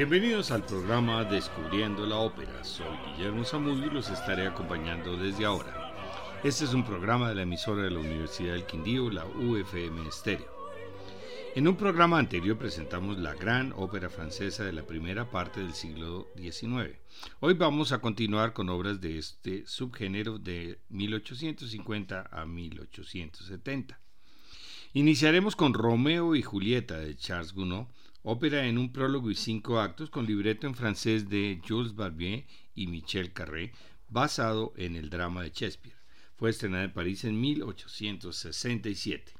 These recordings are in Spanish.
Bienvenidos al programa Descubriendo la Ópera. Soy Guillermo Zamudio y los estaré acompañando desde ahora. Este es un programa de la emisora de la Universidad del Quindío, la UFM Estéreo. En un programa anterior presentamos la gran ópera francesa de la primera parte del siglo XIX. Hoy vamos a continuar con obras de este subgénero de 1850 a 1870. Iniciaremos con Romeo y Julieta de Charles Gounod, ópera en un prólogo y cinco actos con libreto en francés de Jules Barbier y Michel Carré, basado en el drama de Shakespeare. Fue estrenada en París en 1867.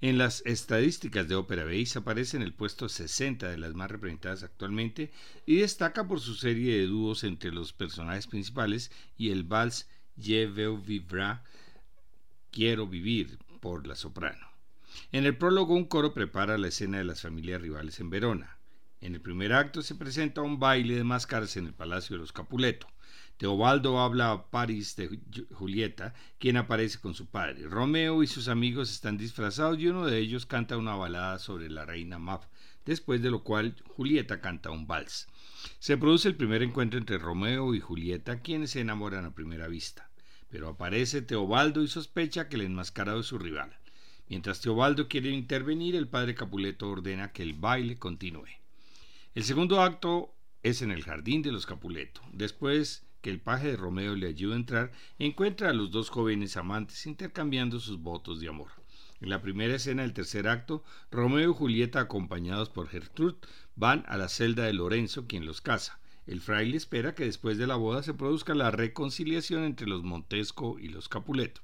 En las estadísticas de Ópera Base aparece en el puesto 60 de las más representadas actualmente y destaca por su serie de dúos entre los personajes principales y el vals Je veux vivre, Quiero vivir, por la soprano. En el prólogo un coro prepara la escena de las familias rivales en Verona. En el primer acto se presenta un baile de máscaras en el Palacio de los Capuleto. Teobaldo habla a París de Julieta, quien aparece con su padre. Romeo y sus amigos están disfrazados y uno de ellos canta una balada sobre la reina Mab, después de lo cual Julieta canta un vals. Se produce el primer encuentro entre Romeo y Julieta, quienes se enamoran a primera vista. Pero aparece Teobaldo y sospecha que el enmascarado es su rival. Mientras Teobaldo quiere intervenir, el padre Capuleto ordena que el baile continúe. El segundo acto es en el jardín de los Capuleto. Después que el paje de Romeo le ayuda a entrar, encuentra a los dos jóvenes amantes intercambiando sus votos de amor. En la primera escena del tercer acto, Romeo y Julieta, acompañados por Gertrude, van a la celda de Lorenzo, quien los casa. El fraile espera que después de la boda se produzca la reconciliación entre los Montesco y los Capuleto.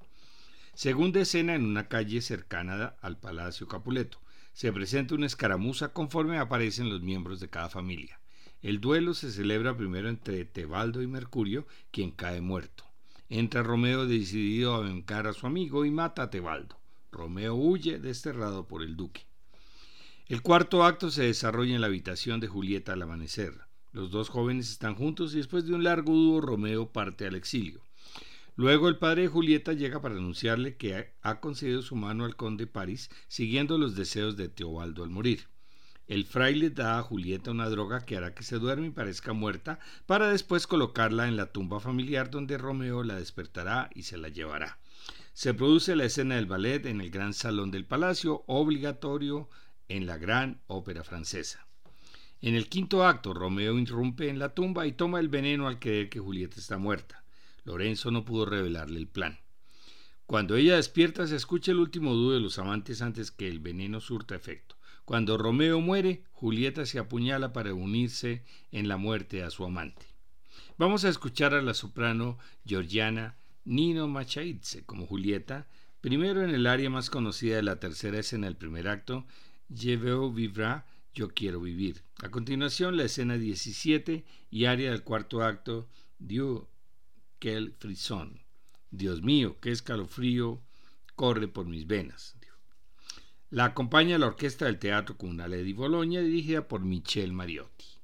Segunda escena en una calle cercana al Palacio Capuleto. Se presenta una escaramuza conforme aparecen los miembros de cada familia. El duelo se celebra primero entre Tebaldo y Mercurio, quien cae muerto. Entra Romeo decidido a vengar a su amigo y mata a Tebaldo. Romeo huye desterrado por el duque. El cuarto acto se desarrolla en la habitación de Julieta al amanecer. Los dos jóvenes están juntos y después de un largo dúo Romeo parte al exilio. Luego el padre de Julieta llega para anunciarle que ha concedido su mano al conde París, siguiendo los deseos de Teobaldo al morir. El fraile da a Julieta una droga que hará que se duerme y parezca muerta, para después colocarla en la tumba familiar donde Romeo la despertará y se la llevará. Se produce la escena del ballet en el gran salón del palacio, obligatorio en la gran ópera francesa. En el quinto acto, Romeo irrumpe en la tumba y toma el veneno al creer que Julieta está muerta. Lorenzo no pudo revelarle el plan. Cuando ella despierta se escucha el último dúo de los amantes antes que el veneno surta efecto. Cuando Romeo muere, Julieta se apuñala para unirse en la muerte a su amante. Vamos a escuchar a la soprano Georgiana Nino Machaidze como Julieta, primero en el área más conocida de la tercera escena del primer acto, Je veux vivre, Yo quiero vivir. A continuación, la escena 17 y área del cuarto acto, Dieu frisson. Dios mío, qué escalofrío corre por mis venas. La acompaña la orquesta del Teatro Comunale di Bologna dirigida por Michel Mariotti.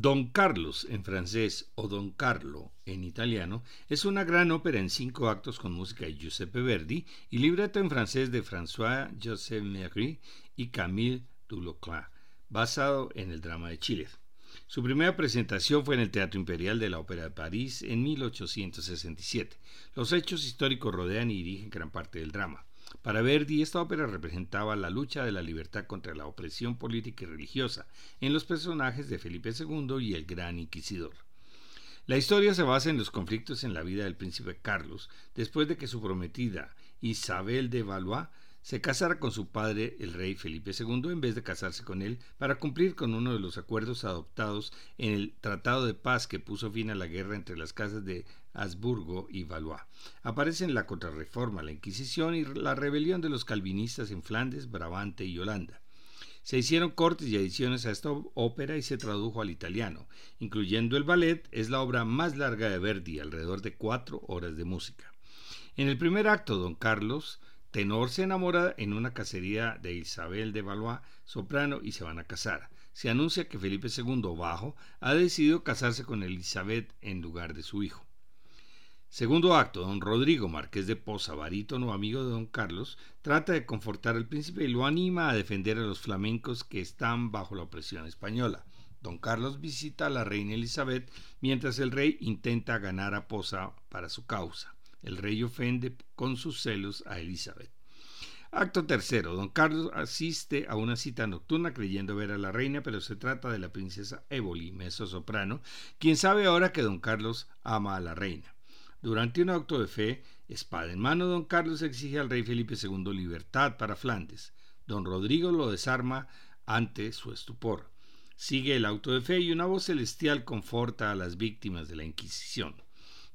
Don Carlos en francés o Don Carlo en italiano es una gran ópera en cinco actos con música de Giuseppe Verdi y libreto en francés de François-Joseph Méry y Camille Dulocla, basado en el drama de Chile. Su primera presentación fue en el Teatro Imperial de la Ópera de París en 1867. Los hechos históricos rodean y dirigen gran parte del drama. Para Verdi, esta ópera representaba la lucha de la libertad contra la opresión política y religiosa en los personajes de Felipe II y el Gran Inquisidor. La historia se basa en los conflictos en la vida del príncipe Carlos, después de que su prometida Isabel de Valois se casara con su padre, el rey Felipe II, en vez de casarse con él, para cumplir con uno de los acuerdos adoptados en el Tratado de Paz que puso fin a la guerra entre las casas de Habsburgo y Valois. Aparecen la contrarreforma, la Inquisición y la rebelión de los calvinistas en Flandes, Brabante y Holanda. Se hicieron cortes y ediciones a esta ópera y se tradujo al italiano. Incluyendo el ballet, es la obra más larga de Verdi, alrededor de cuatro horas de música. En el primer acto, don Carlos, tenor, se enamora en una cacería de Isabel de Valois, soprano, y se van a casar. Se anuncia que Felipe II, bajo, ha decidido casarse con Elizabeth en lugar de su hijo. Segundo acto, don Rodrigo, marqués de Poza, barítono amigo de don Carlos, trata de confortar al príncipe y lo anima a defender a los flamencos que están bajo la opresión española. Don Carlos visita a la reina Elizabeth mientras el rey intenta ganar a Poza para su causa. El rey ofende con sus celos a Elizabeth. Acto tercero. Don Carlos asiste a una cita nocturna creyendo ver a la reina, pero se trata de la princesa Éboli, meso soprano, quien sabe ahora que don Carlos ama a la reina. Durante un acto de fe, espada en mano, don Carlos exige al rey Felipe II libertad para Flandes. Don Rodrigo lo desarma ante su estupor. Sigue el auto de fe y una voz celestial conforta a las víctimas de la Inquisición.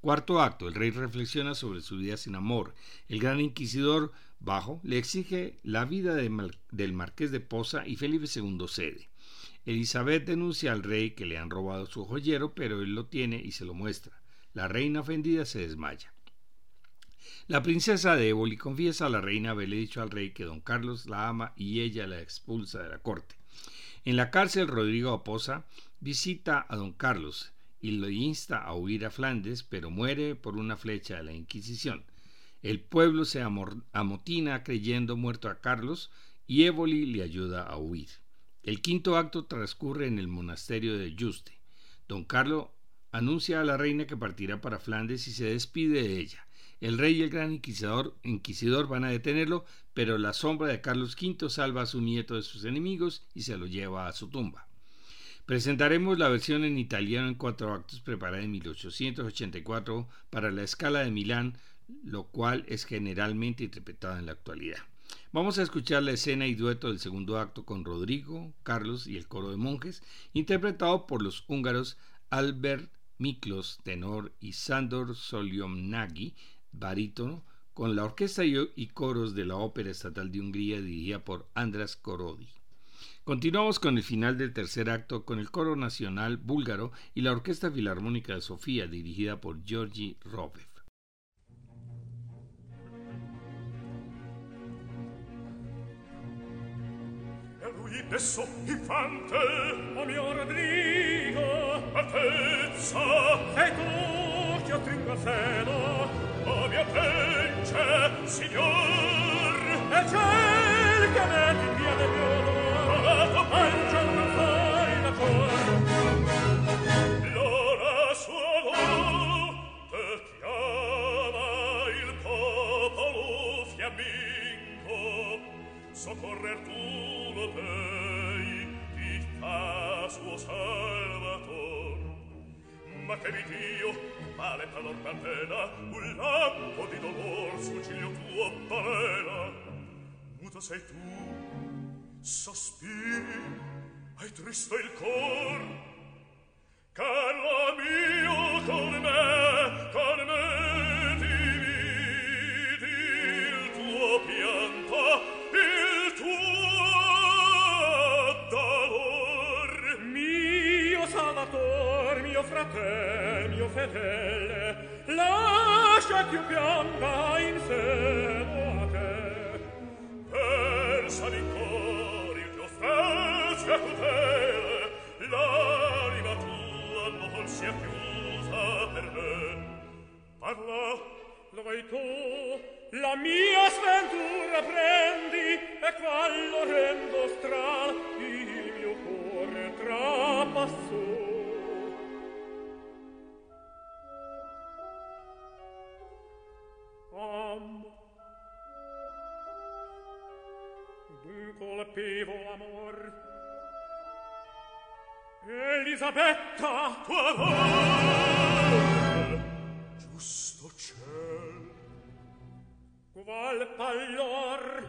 Cuarto acto. El rey reflexiona sobre su vida sin amor. El gran inquisidor, bajo, le exige la vida del marqués de Poza y Felipe II cede. Elizabeth denuncia al rey que le han robado su joyero, pero él lo tiene y se lo muestra. La reina ofendida se desmaya. La princesa de Éboli confiesa a la reina haberle dicho al rey que don Carlos la ama y ella la expulsa de la corte. En la cárcel, Rodrigo Aposa visita a don Carlos y lo insta a huir a Flandes, pero muere por una flecha de la Inquisición. El pueblo se amotina creyendo muerto a Carlos y Éboli le ayuda a huir. El quinto acto transcurre en el monasterio de Juste. Don Carlos anuncia a la reina que partirá para Flandes y se despide de ella. El rey y el gran inquisidor, van a detenerlo, pero la sombra de Carlos V salva a su nieto de sus enemigos y se lo lleva a su tumba. Presentaremos la versión en italiano en cuatro actos preparada en 1884 para la escala de Milán, lo cual es generalmente interpretada en la actualidad. Vamos a escuchar la escena y dueto del segundo acto con Rodrigo, Carlos y el coro de monjes, interpretado por los húngaros Albert Miklos, tenor, y Sandor Soliomnagi, barítono, con la orquesta y coros de la Ópera Estatal de Hungría dirigida por Andras Korodi. Continuamos con el final del tercer acto con el coro nacional búlgaro y la Orquesta Filarmónica de Sofía dirigida por Georgi Robev. figli d'esso infante o mio Rodrigo. Altezza. E tu che otringa feno o mio pence signor. E ciel che metti in via del mio onor la tua pancia non fai la cor l'ora sua volte chiama il popolo fiammingo. Soccorrer tu mei ti fa suo salvator. Ma che mi dio vale talor catena un lampo di dolor sul ciglio tuo balena muto sei tu sospiri hai tristo il cor. Caro mio con me con me dividi il tuo pianto. a te, mio fedele, lascia che io pianga in seno a te. Persa di cori il tuo spezia tutele, l'anima tua non sia chiusa per me. Parla, lo vai tu, la mia sventura prendi, e quallo rendo stral, il mio cuore trapassò. am. D'un colpevo amor. Elisabetta tua voce! giusto ciel. Qual pallor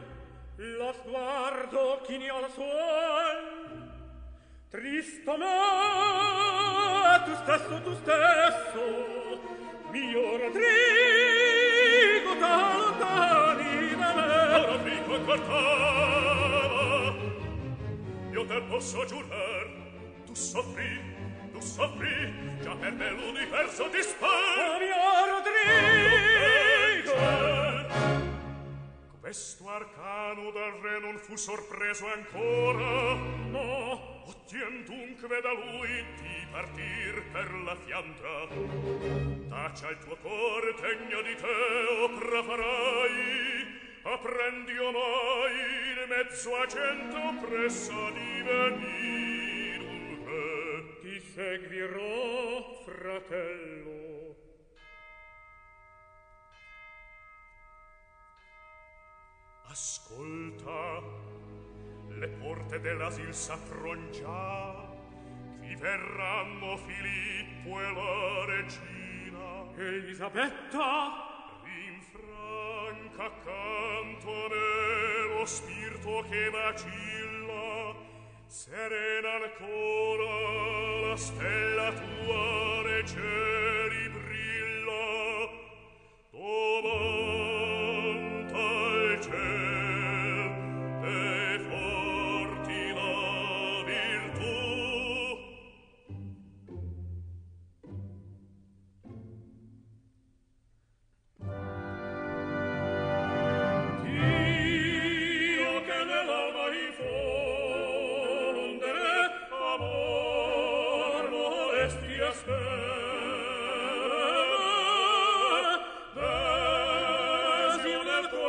lo sguardo chini al suol? Tristo me tu stesso tu stesso mio Rodrigo da lontani da me. Ora fico io te posso giurar tu soffri tu soffri già per me l'universo ti spar Maria Rodrigo. Questo arcano dal re non fu sorpreso ancora, no ottien dunque da lui di partir per la fianta. Tacia il tuo cor, tegno di te, opra farai, apprendi omai in mezzo a cento presso di venir un re. Ti seguirò, fratello, Ascolta, le porte dell'asil s'affron già, qui verranno Filippo e la regina. Elisabetta! Rinfranca accanto a me lo spirito che vacilla, serena ancora la stella tua regeri brilla. Domani spera, desio nel tuo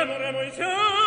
Remoremo insieme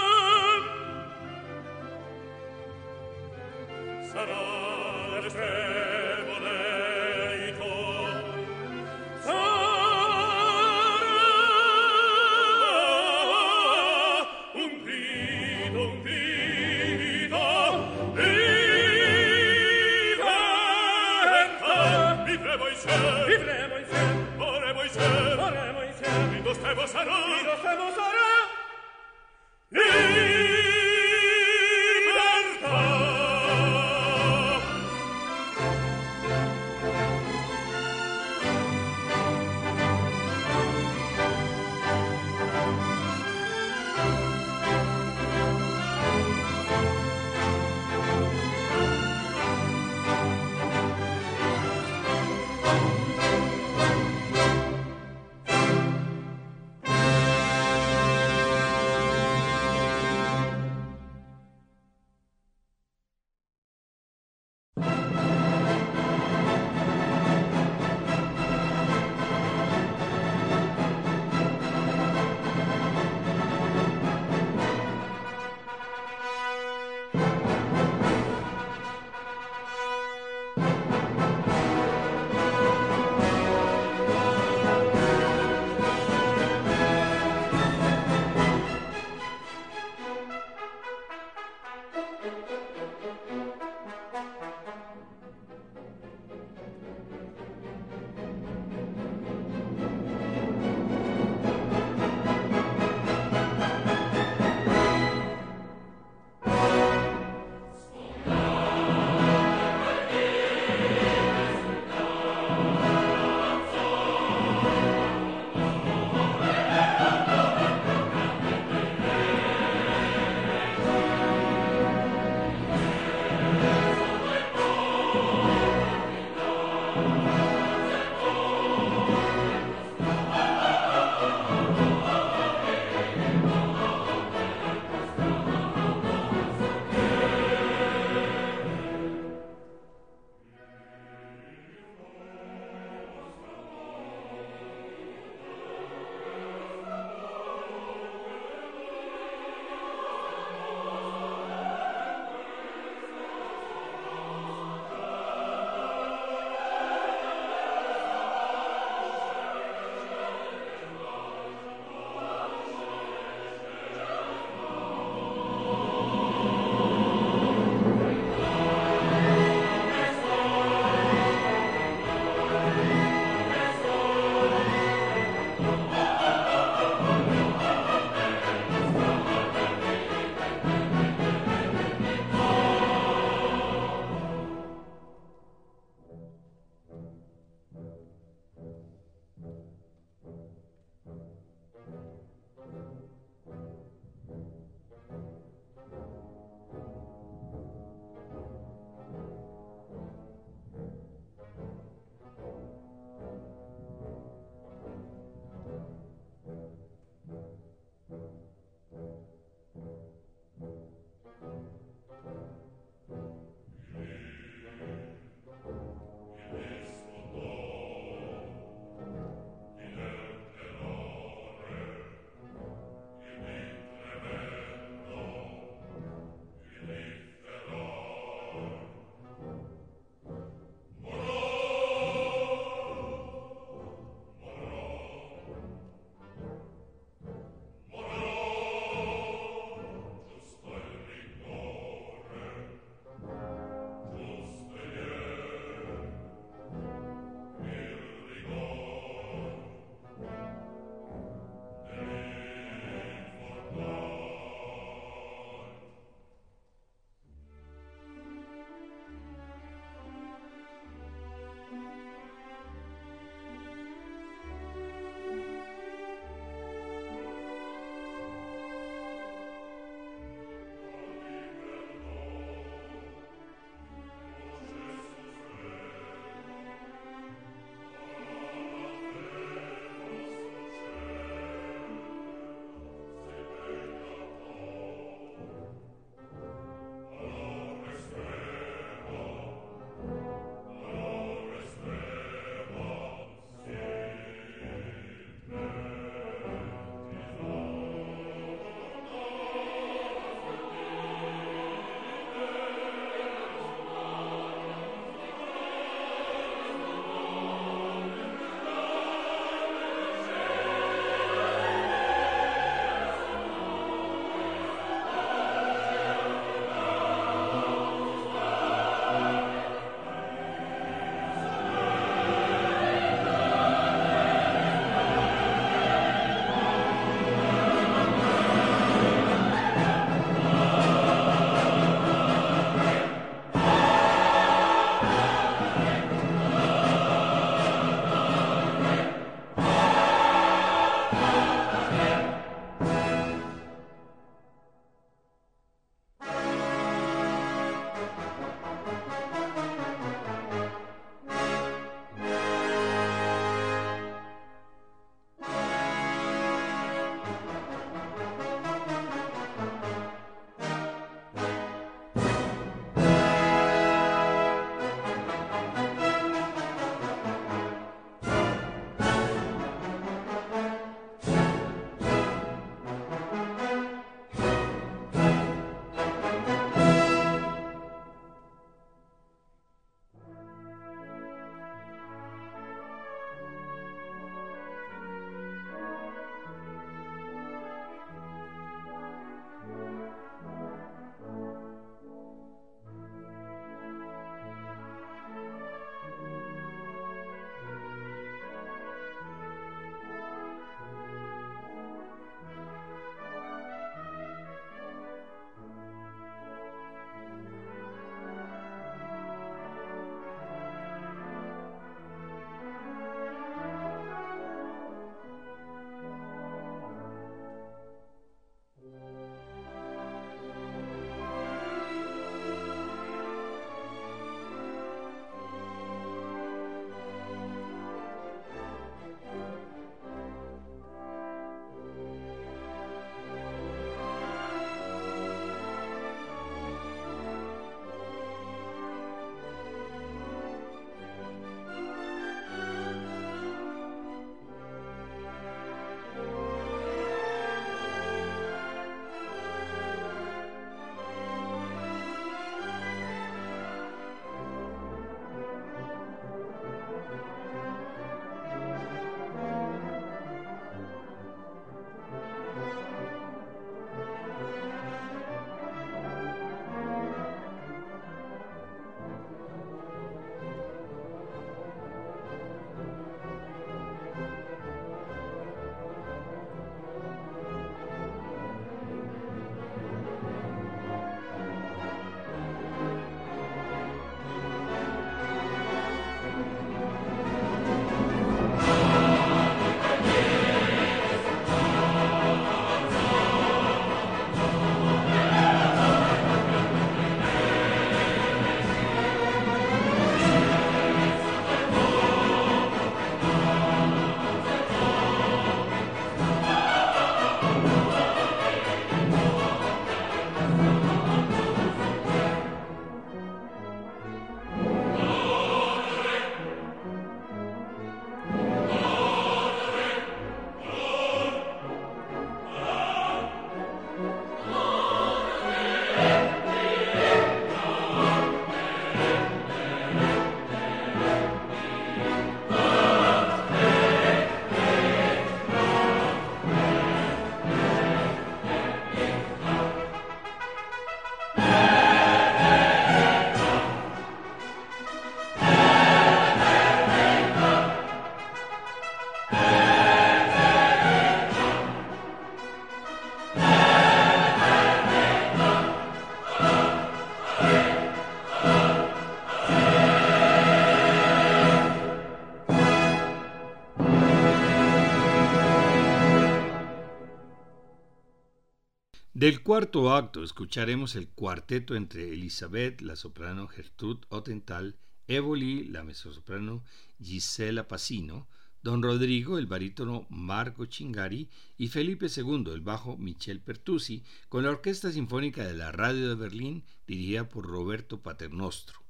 Del cuarto acto escucharemos el cuarteto entre Elizabeth, la soprano Gertrude Otental, Evoli, la mezzosoprano Gisela Pacino, Don Rodrigo, el barítono Marco Chingari y Felipe II, el bajo Michel Pertusi, con la Orquesta Sinfónica de la Radio de Berlín dirigida por Roberto Paternostro.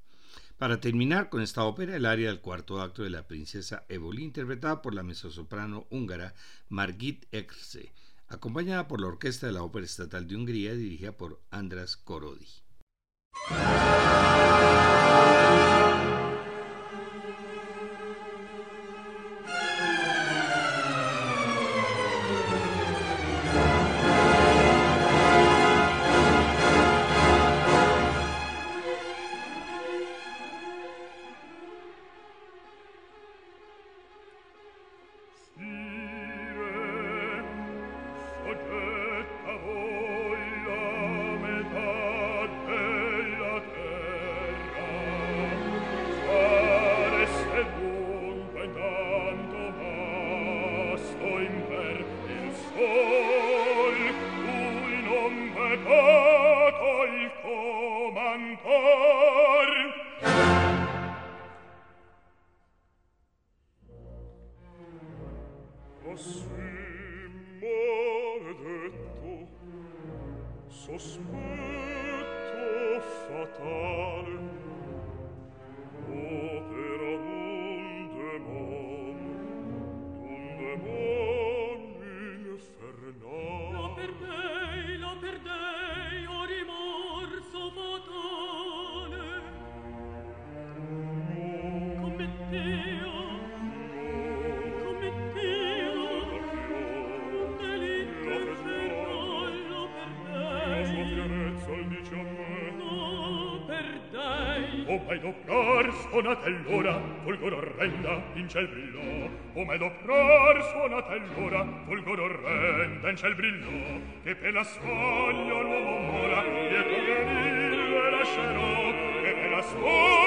Para terminar con esta ópera, el área del cuarto acto de la princesa Evoli, interpretada por la mezzosoprano húngara Margit Ekse, acompañada por la Orquesta de la Ópera Estatal de Hungría dirigida por Andras Korodi. suonata fulgor orrenda in ciel brillò. Come d'opror suona l'ora fulgor orrenda in ciel brillò. Che per la soglia l'uomo mora dietro che mille lascerò. Che per la soglia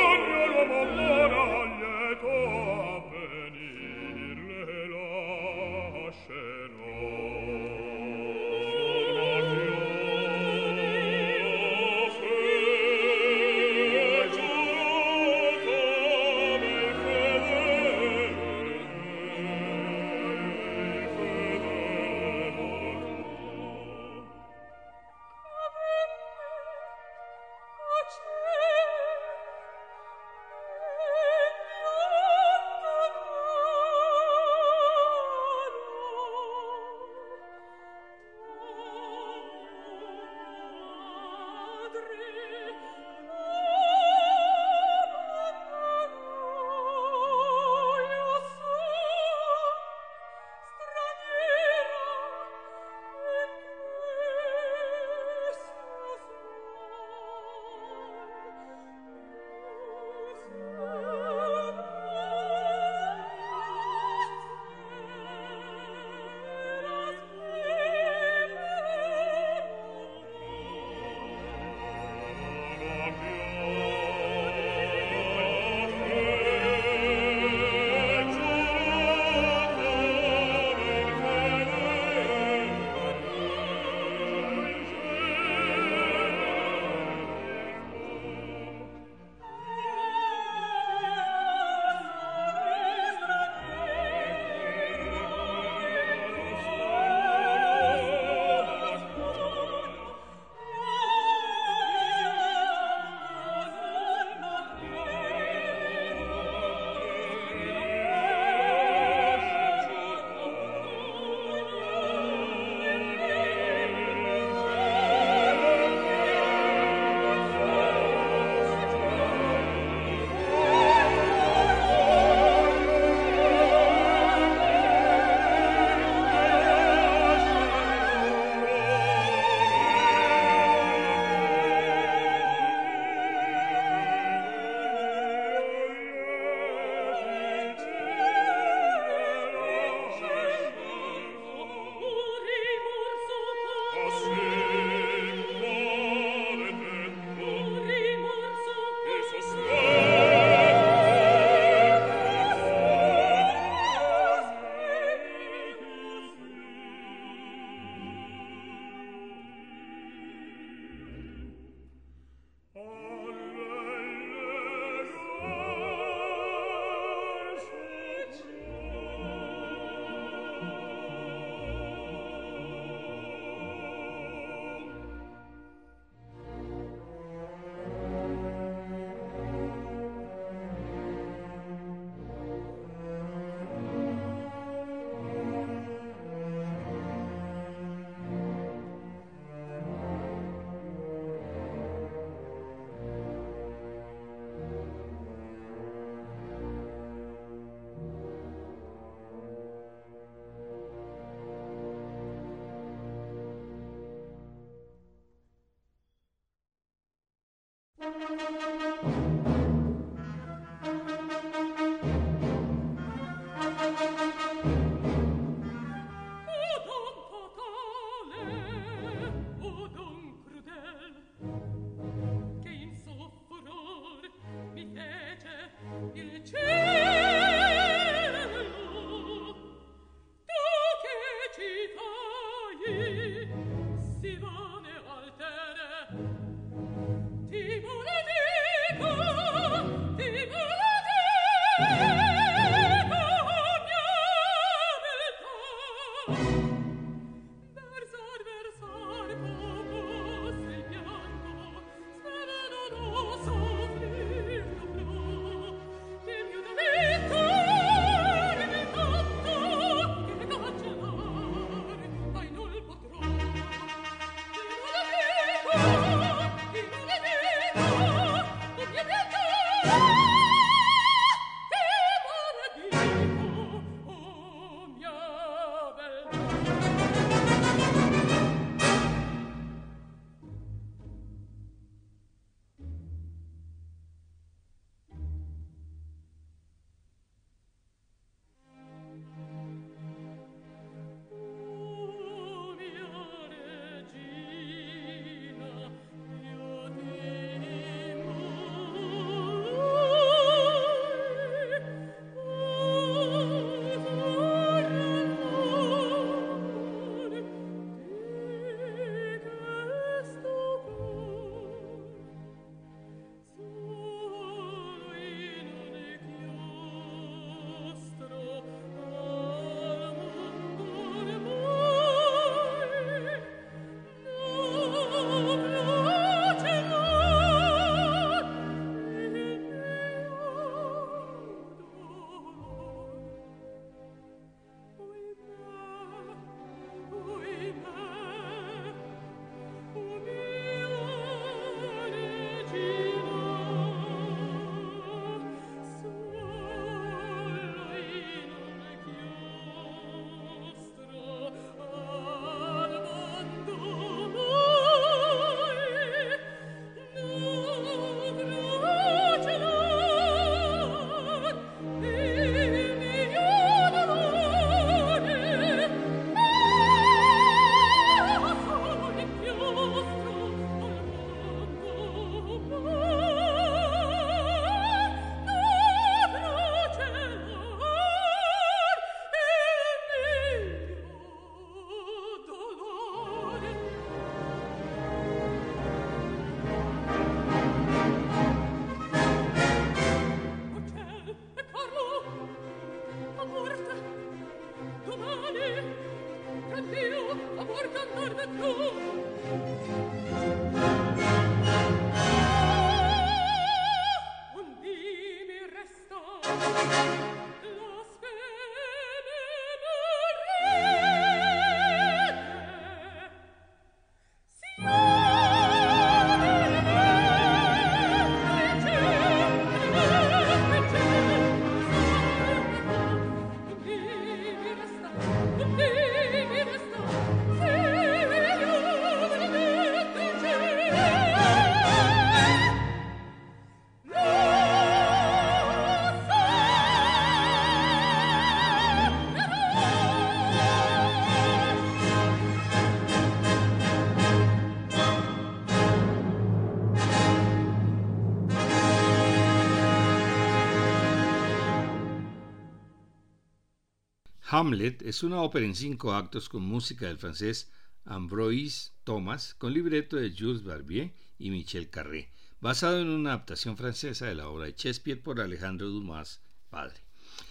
Hamlet es una ópera en cinco actos con música del francés Ambroise Thomas, con libreto de Jules Barbier y Michel Carré, basado en una adaptación francesa de la obra de Shakespeare por Alejandro Dumas, padre.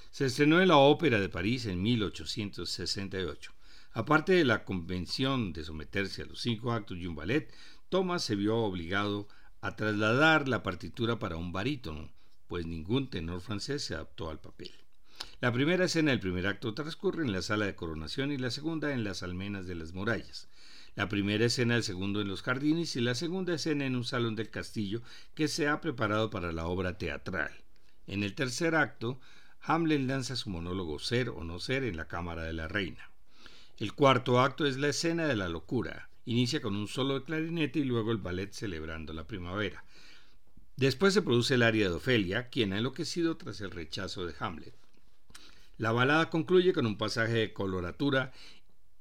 Se estrenó en la Ópera de París en 1868. Aparte de la convención de someterse a los cinco actos y un ballet, Thomas se vio obligado a trasladar la partitura para un barítono, pues ningún tenor francés se adaptó al papel. La primera escena del primer acto transcurre en la sala de coronación y la segunda en las almenas de las murallas. La primera escena del segundo en los jardines y la segunda escena en un salón del castillo que se ha preparado para la obra teatral. En el tercer acto, Hamlet lanza su monólogo Ser o no ser en la cámara de la reina. El cuarto acto es la escena de la locura. Inicia con un solo de clarinete y luego el ballet celebrando la primavera. Después se produce el aria de Ofelia, quien ha enloquecido tras el rechazo de Hamlet. La balada concluye con un pasaje de coloratura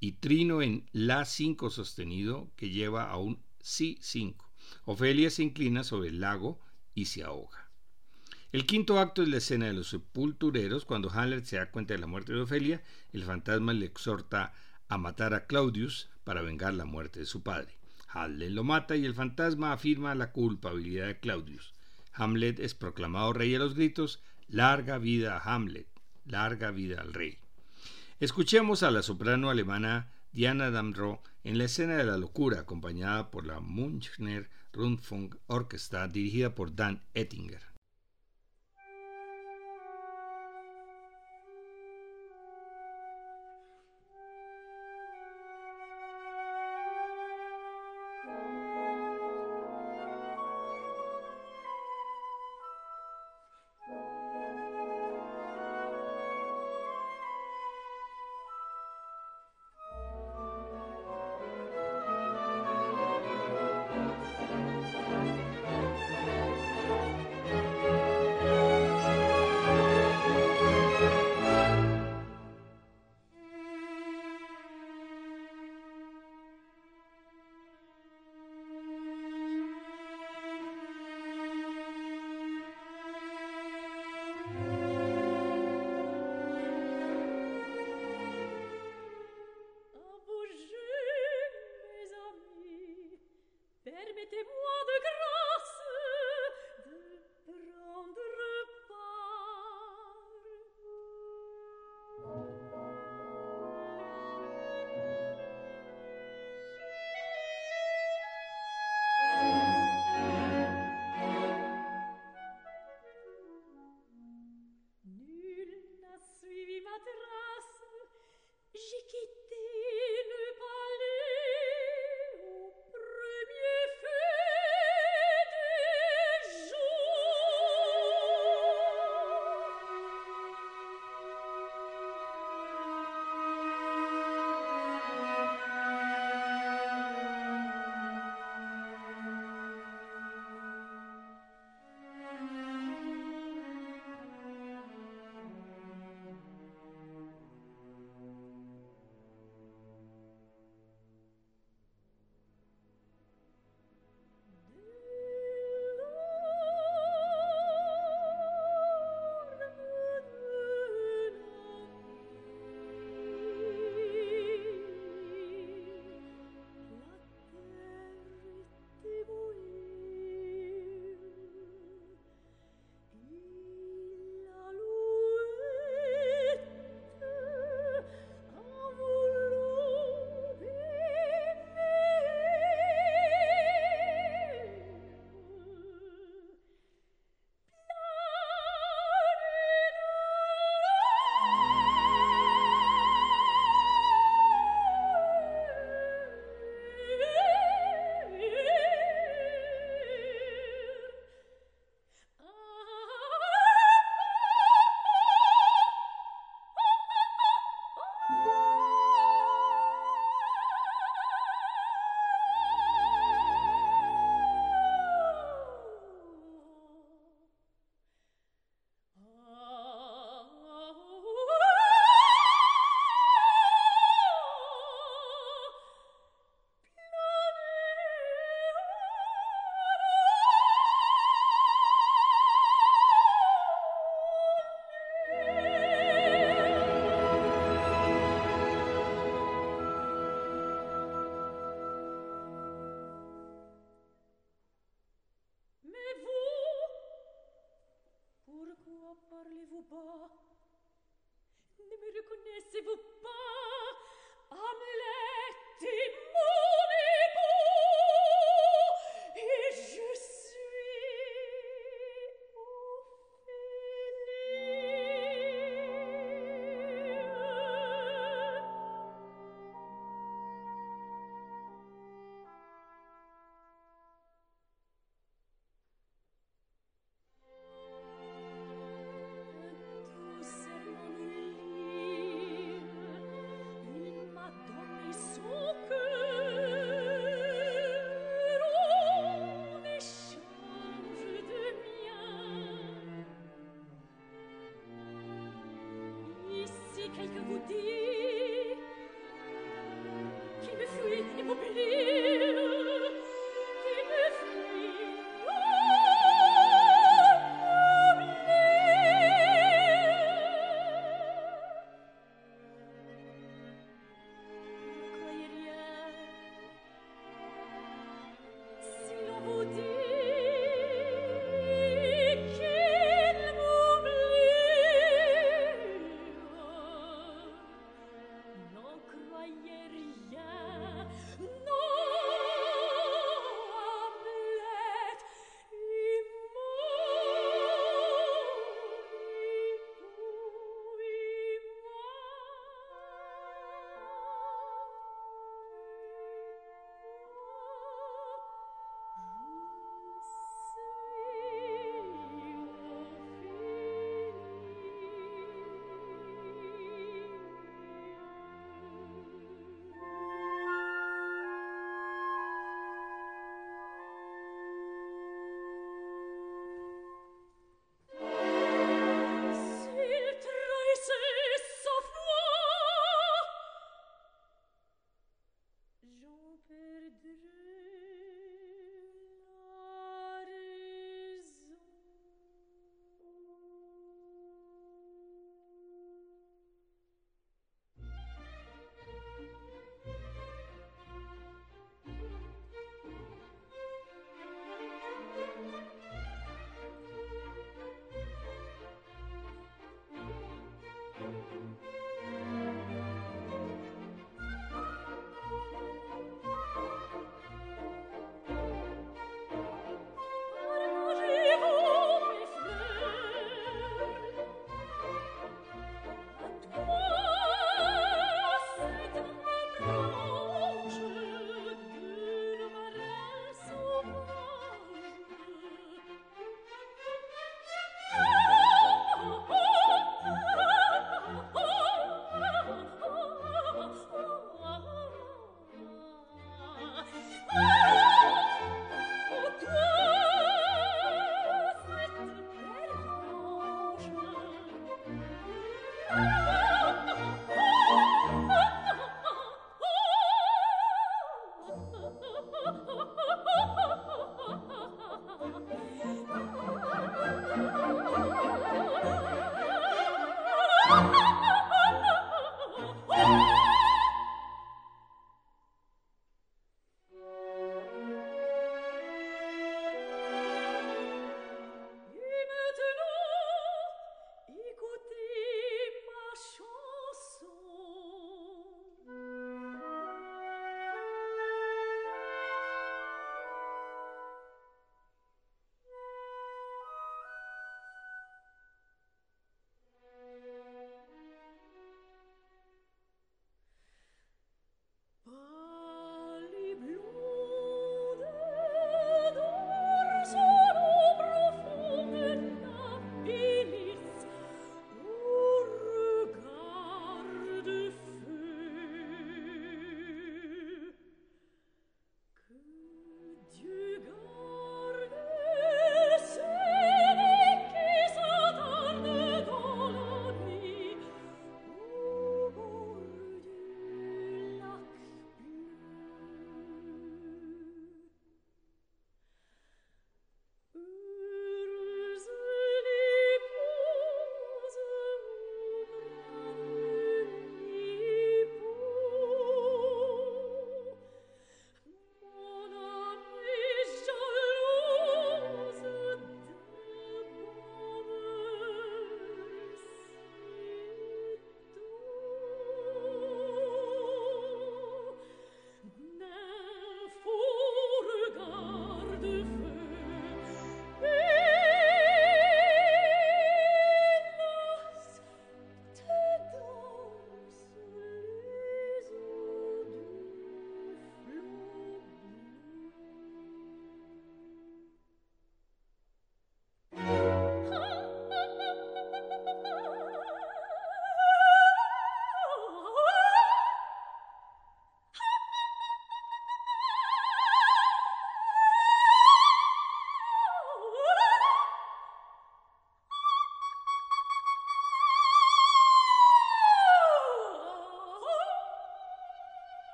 y trino en La 5 sostenido que lleva a un Si 5. Ofelia se inclina sobre el lago y se ahoga. El quinto acto es la escena de los sepultureros. Cuando Hamlet se da cuenta de la muerte de Ofelia, el fantasma le exhorta a matar a Claudius para vengar la muerte de su padre. Hamlet lo mata y el fantasma afirma la culpabilidad de Claudius. Hamlet es proclamado rey a los gritos, larga vida a Hamlet larga vida al rey. Escuchemos a la soprano alemana Diana Damro en la escena de la locura, acompañada por la Münchner Rundfunk Orchestra, dirigida por Dan Ettinger.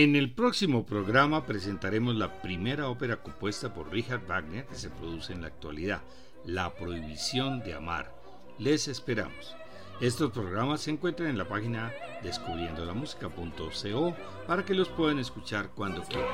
En el próximo programa presentaremos la primera ópera compuesta por Richard Wagner que se produce en la actualidad, La Prohibición de Amar. Les esperamos. Estos programas se encuentran en la página descubriendolamusica.co para que los puedan escuchar cuando quieran.